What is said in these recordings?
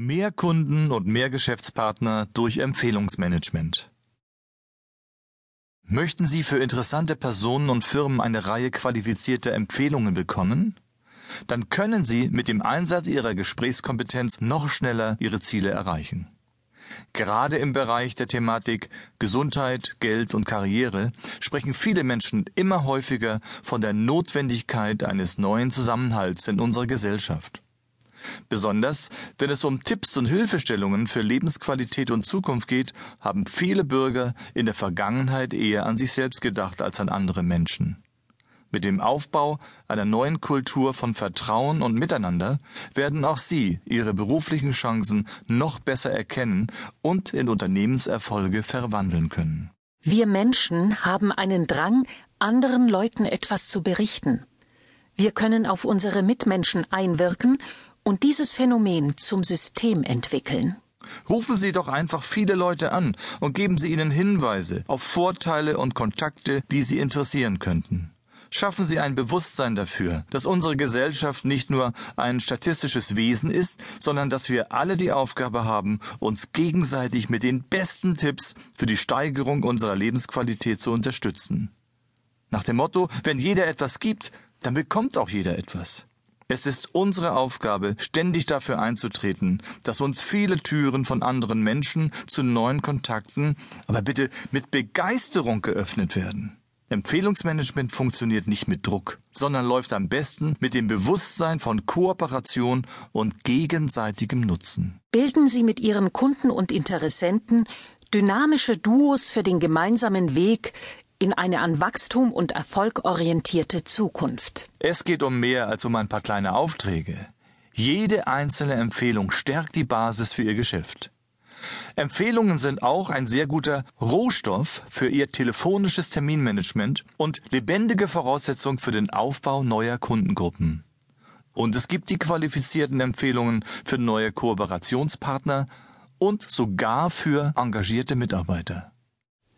Mehr Kunden und mehr Geschäftspartner durch Empfehlungsmanagement. Möchten Sie für interessante Personen und Firmen eine Reihe qualifizierter Empfehlungen bekommen? Dann können Sie mit dem Einsatz Ihrer Gesprächskompetenz noch schneller Ihre Ziele erreichen. Gerade im Bereich der Thematik Gesundheit, Geld und Karriere sprechen viele Menschen immer häufiger von der Notwendigkeit eines neuen Zusammenhalts in unserer Gesellschaft. Besonders wenn es um Tipps und Hilfestellungen für Lebensqualität und Zukunft geht, haben viele Bürger in der Vergangenheit eher an sich selbst gedacht als an andere Menschen. Mit dem Aufbau einer neuen Kultur von Vertrauen und Miteinander werden auch Sie Ihre beruflichen Chancen noch besser erkennen und in Unternehmenserfolge verwandeln können. Wir Menschen haben einen Drang, anderen Leuten etwas zu berichten. Wir können auf unsere Mitmenschen einwirken und dieses Phänomen zum System entwickeln. Rufen Sie doch einfach viele Leute an und geben Sie ihnen Hinweise auf Vorteile und Kontakte, die Sie interessieren könnten. Schaffen Sie ein Bewusstsein dafür, dass unsere Gesellschaft nicht nur ein statistisches Wesen ist, sondern dass wir alle die Aufgabe haben, uns gegenseitig mit den besten Tipps für die Steigerung unserer Lebensqualität zu unterstützen. Nach dem Motto, wenn jeder etwas gibt, dann bekommt auch jeder etwas. Es ist unsere Aufgabe, ständig dafür einzutreten, dass uns viele Türen von anderen Menschen zu neuen Kontakten, aber bitte mit Begeisterung geöffnet werden. Empfehlungsmanagement funktioniert nicht mit Druck, sondern läuft am besten mit dem Bewusstsein von Kooperation und gegenseitigem Nutzen. Bilden Sie mit Ihren Kunden und Interessenten dynamische Duos für den gemeinsamen Weg in eine an Wachstum und Erfolg orientierte Zukunft. Es geht um mehr als um ein paar kleine Aufträge. Jede einzelne Empfehlung stärkt die Basis für Ihr Geschäft. Empfehlungen sind auch ein sehr guter Rohstoff für Ihr telefonisches Terminmanagement und lebendige Voraussetzung für den Aufbau neuer Kundengruppen. Und es gibt die qualifizierten Empfehlungen für neue Kooperationspartner und sogar für engagierte Mitarbeiter.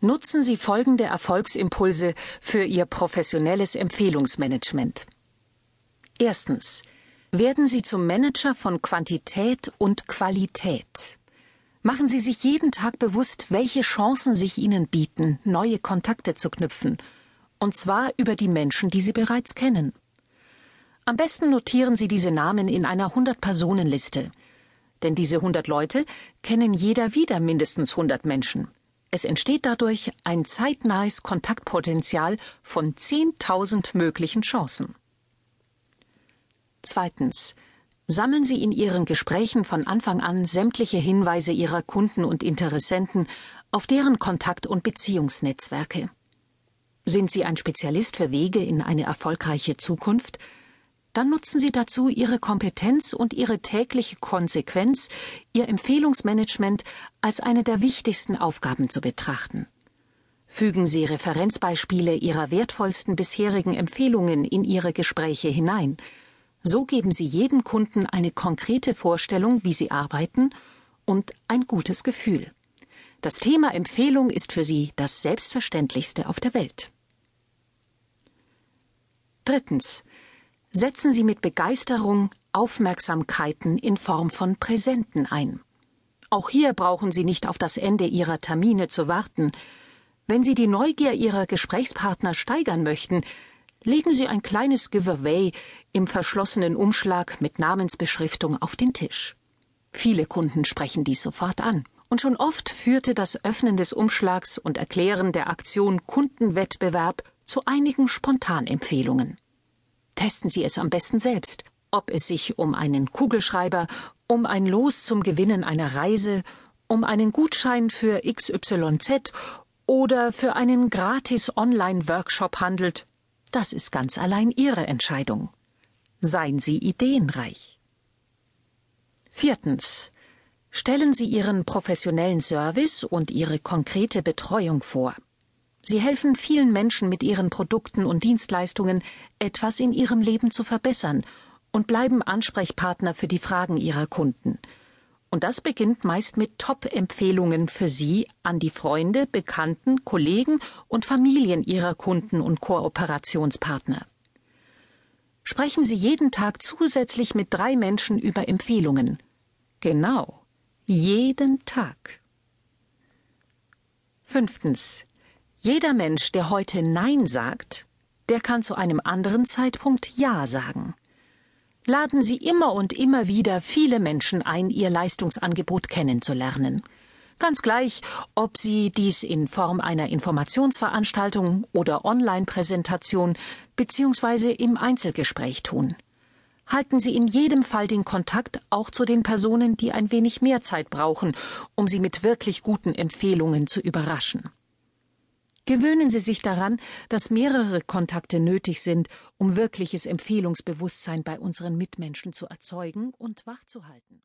Nutzen Sie folgende Erfolgsimpulse für Ihr professionelles Empfehlungsmanagement. Erstens. Werden Sie zum Manager von Quantität und Qualität. Machen Sie sich jeden Tag bewusst, welche Chancen sich Ihnen bieten, neue Kontakte zu knüpfen, und zwar über die Menschen, die Sie bereits kennen. Am besten notieren Sie diese Namen in einer 100-Personen-Liste. Denn diese 100 Leute kennen jeder wieder mindestens 100 Menschen. Es entsteht dadurch ein zeitnahes Kontaktpotenzial von 10.000 möglichen Chancen. Zweitens. Sammeln Sie in Ihren Gesprächen von Anfang an sämtliche Hinweise Ihrer Kunden und Interessenten auf deren Kontakt- und Beziehungsnetzwerke. Sind Sie ein Spezialist für Wege in eine erfolgreiche Zukunft? Dann nutzen Sie dazu Ihre Kompetenz und Ihre tägliche Konsequenz, Ihr Empfehlungsmanagement als eine der wichtigsten Aufgaben zu betrachten. Fügen Sie Referenzbeispiele Ihrer wertvollsten bisherigen Empfehlungen in Ihre Gespräche hinein – so geben Sie jedem Kunden eine konkrete Vorstellung, wie Sie arbeiten und ein gutes Gefühl. Das Thema Empfehlung ist für Sie das Selbstverständlichste auf der Welt. Drittens. Setzen Sie mit Begeisterung Aufmerksamkeiten in Form von Präsenten ein. Auch hier brauchen Sie nicht auf das Ende Ihrer Termine zu warten. Wenn Sie die Neugier Ihrer Gesprächspartner steigern möchten, legen Sie ein kleines Giveaway im verschlossenen Umschlag mit Namensbeschriftung auf den Tisch. Viele Kunden sprechen dies sofort an. Und schon oft führte das Öffnen des Umschlags und Erklären der Aktion Kundenwettbewerb zu einigen Spontanempfehlungen. Testen Sie es am besten selbst, ob es sich um einen Kugelschreiber, um ein Los zum Gewinnen einer Reise, um einen Gutschein für XYZ oder für einen gratis Online-Workshop handelt, das ist ganz allein Ihre Entscheidung. Seien Sie ideenreich. Viertens. Stellen Sie Ihren professionellen Service und Ihre konkrete Betreuung vor. Sie helfen vielen Menschen mit ihren Produkten und Dienstleistungen etwas in ihrem Leben zu verbessern und bleiben Ansprechpartner für die Fragen ihrer Kunden – und das beginnt meist mit Top-Empfehlungen für Sie an die Freunde, Bekannten, Kollegen und Familien Ihrer Kunden und Kooperationspartner. Sprechen Sie jeden Tag zusätzlich mit drei Menschen über Empfehlungen. Genau, jeden Tag. Fünftens. Jeder Mensch, der heute Nein sagt, der kann zu einem anderen Zeitpunkt Ja sagen. Laden Sie immer und immer wieder viele Menschen ein, Ihr Leistungsangebot kennenzulernen. Ganz gleich, ob Sie dies in Form einer Informationsveranstaltung oder Online-Präsentation bzw. im Einzelgespräch tun. Halten Sie in jedem Fall den Kontakt auch zu den Personen, die ein wenig mehr Zeit brauchen, um Sie mit wirklich guten Empfehlungen zu überraschen. Gewöhnen Sie sich daran, dass mehrere Kontakte nötig sind, um wirkliches Empfehlungsbewusstsein bei unseren Mitmenschen zu erzeugen und wachzuhalten.